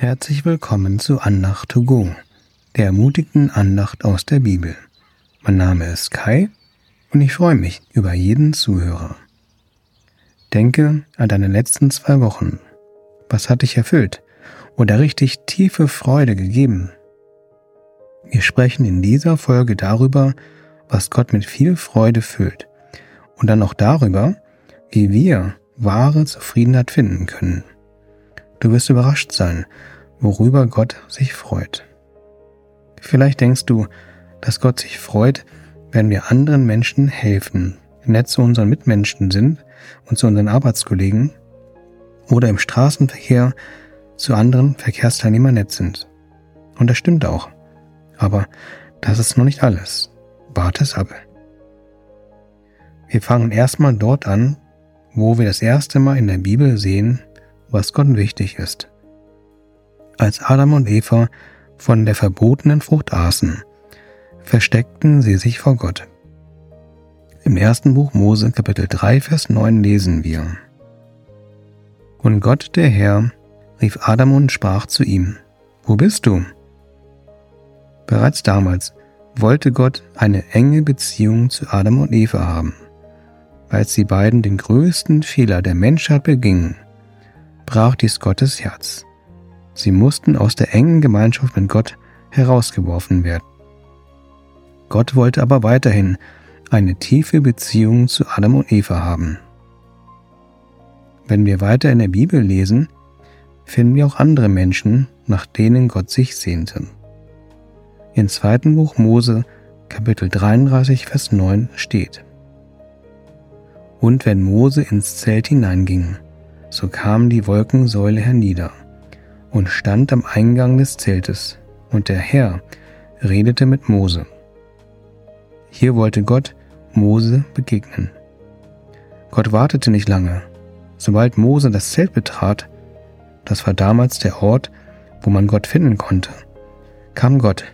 Herzlich willkommen zu Andacht to go, der ermutigten Andacht aus der Bibel. Mein Name ist Kai und ich freue mich über jeden Zuhörer. Denke an deine letzten zwei Wochen. Was hat dich erfüllt oder richtig tiefe Freude gegeben? Wir sprechen in dieser Folge darüber, was Gott mit viel Freude füllt und dann auch darüber, wie wir wahre Zufriedenheit finden können. Du wirst überrascht sein, worüber Gott sich freut. Vielleicht denkst du, dass Gott sich freut, wenn wir anderen Menschen helfen, nett zu unseren Mitmenschen sind und zu unseren Arbeitskollegen oder im Straßenverkehr zu anderen Verkehrsteilnehmern nett sind. Und das stimmt auch. Aber das ist noch nicht alles. Warte es ab. Wir fangen erstmal dort an, wo wir das erste Mal in der Bibel sehen, was Gott wichtig ist. Als Adam und Eva von der verbotenen Frucht aßen, versteckten sie sich vor Gott. Im ersten Buch Mose Kapitel 3 Vers 9 lesen wir. Und Gott der Herr rief Adam und sprach zu ihm, Wo bist du? Bereits damals wollte Gott eine enge Beziehung zu Adam und Eva haben. Als sie beiden den größten Fehler der Menschheit begingen, brach dies Gottes Herz. Sie mussten aus der engen Gemeinschaft mit Gott herausgeworfen werden. Gott wollte aber weiterhin eine tiefe Beziehung zu Adam und Eva haben. Wenn wir weiter in der Bibel lesen, finden wir auch andere Menschen, nach denen Gott sich sehnte. Im zweiten Buch Mose, Kapitel 33, Vers 9 steht. Und wenn Mose ins Zelt hineinging, so kam die Wolkensäule hernieder und stand am Eingang des Zeltes, und der Herr redete mit Mose. Hier wollte Gott Mose begegnen. Gott wartete nicht lange. Sobald Mose das Zelt betrat, das war damals der Ort, wo man Gott finden konnte, kam Gott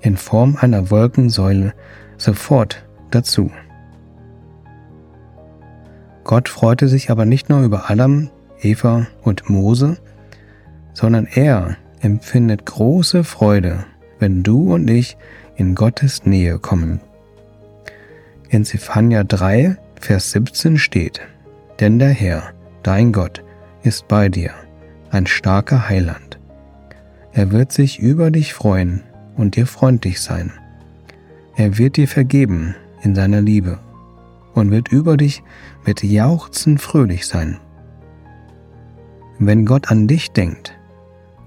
in Form einer Wolkensäule sofort dazu. Gott freute sich aber nicht nur über Adam, Eva und Mose, sondern er empfindet große Freude, wenn du und ich in Gottes Nähe kommen. In Zephania 3, Vers 17 steht, Denn der Herr, dein Gott, ist bei dir, ein starker Heiland. Er wird sich über dich freuen und dir freundlich sein. Er wird dir vergeben in seiner Liebe und wird über dich mit Jauchzen fröhlich sein. Wenn Gott an dich denkt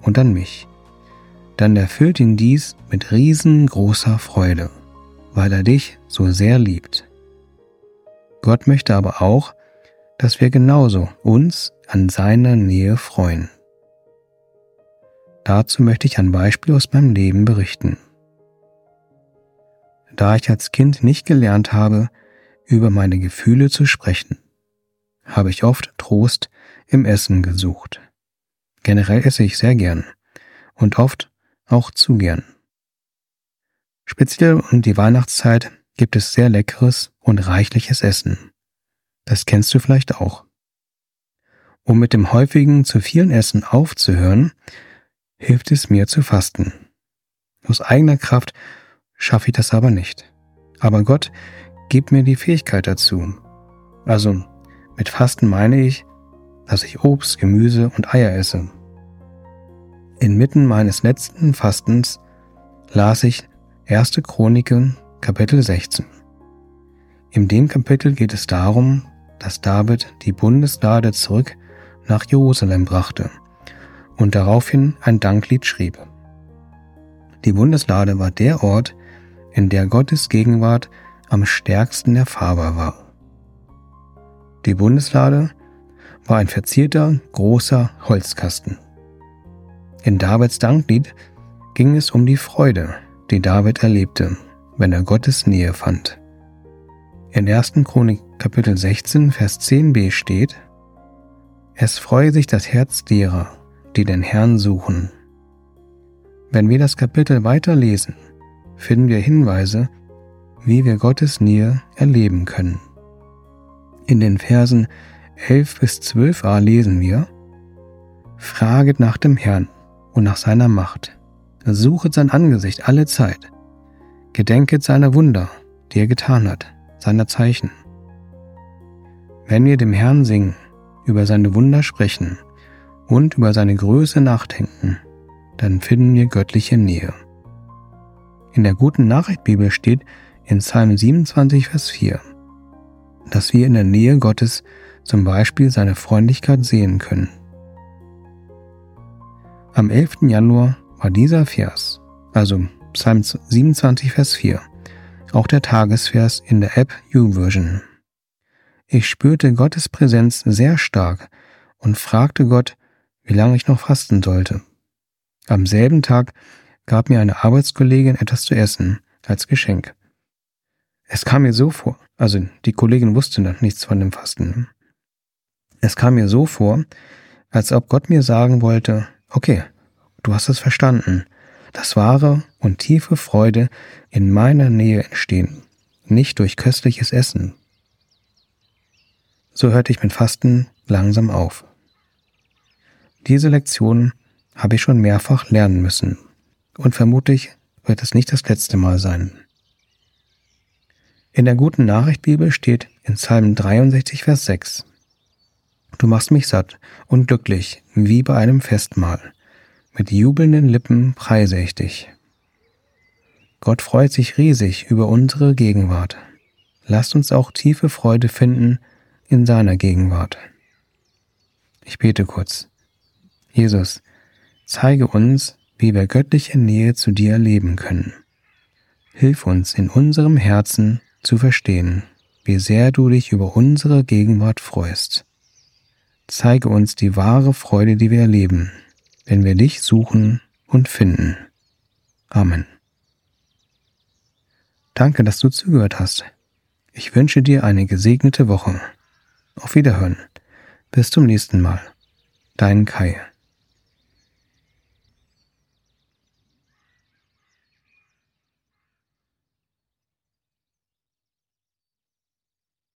und an mich, dann erfüllt ihn dies mit riesengroßer Freude weil er dich so sehr liebt. Gott möchte aber auch, dass wir genauso uns an seiner Nähe freuen. Dazu möchte ich ein Beispiel aus meinem Leben berichten. Da ich als Kind nicht gelernt habe, über meine Gefühle zu sprechen, habe ich oft Trost im Essen gesucht. Generell esse ich sehr gern und oft auch zu gern. Speziell um die Weihnachtszeit gibt es sehr leckeres und reichliches Essen. Das kennst du vielleicht auch. Um mit dem häufigen zu vielen Essen aufzuhören, hilft es mir zu fasten. Aus eigener Kraft schaffe ich das aber nicht. Aber Gott gibt mir die Fähigkeit dazu. Also mit Fasten meine ich, dass ich Obst, Gemüse und Eier esse. Inmitten meines letzten Fastens las ich 1. Chroniken, Kapitel 16. In dem Kapitel geht es darum, dass David die Bundeslade zurück nach Jerusalem brachte und daraufhin ein Danklied schrieb. Die Bundeslade war der Ort, in der Gottes Gegenwart am stärksten erfahrbar war. Die Bundeslade war ein verzierter, großer Holzkasten. In Davids Danklied ging es um die Freude, die David erlebte, wenn er Gottes Nähe fand. In 1. Chronik Kapitel 16, Vers 10b steht, Es freue sich das Herz derer, die den Herrn suchen. Wenn wir das Kapitel weiterlesen, finden wir Hinweise, wie wir Gottes Nähe erleben können. In den Versen 11 bis 12a lesen wir, Fraget nach dem Herrn und nach seiner Macht. Suchet sein Angesicht alle Zeit. Gedenket seiner Wunder, die er getan hat, seiner Zeichen. Wenn wir dem Herrn singen, über seine Wunder sprechen und über seine Größe nachdenken, dann finden wir göttliche Nähe. In der guten Nachricht Bibel steht in Psalm 27, Vers 4, dass wir in der Nähe Gottes zum Beispiel seine Freundlichkeit sehen können. Am 11. Januar war dieser Vers, also Psalm 27, Vers 4, auch der Tagesvers in der App U-Version. Ich spürte Gottes Präsenz sehr stark und fragte Gott, wie lange ich noch fasten sollte. Am selben Tag gab mir eine Arbeitskollegin etwas zu essen als Geschenk. Es kam mir so vor, also die Kollegin wusste noch nichts von dem Fasten. Es kam mir so vor, als ob Gott mir sagen wollte, okay, du hast es verstanden, dass wahre und tiefe Freude in meiner Nähe entstehen, nicht durch köstliches Essen. So hörte ich mit Fasten langsam auf. Diese Lektion habe ich schon mehrfach lernen müssen und vermutlich wird es nicht das letzte Mal sein. In der guten Nachricht Bibel steht in Psalm 63, Vers 6, Du machst mich satt und glücklich wie bei einem Festmahl. Mit jubelnden Lippen preise ich dich. Gott freut sich riesig über unsere Gegenwart. Lasst uns auch tiefe Freude finden in seiner Gegenwart. Ich bete kurz. Jesus, zeige uns, wie wir göttliche Nähe zu dir erleben können. Hilf uns in unserem Herzen zu verstehen, wie sehr du dich über unsere Gegenwart freust. Zeige uns die wahre Freude, die wir erleben, wenn wir dich suchen und finden. Amen. Danke, dass du zugehört hast. Ich wünsche dir eine gesegnete Woche. Auf Wiederhören. Bis zum nächsten Mal. Dein Kai.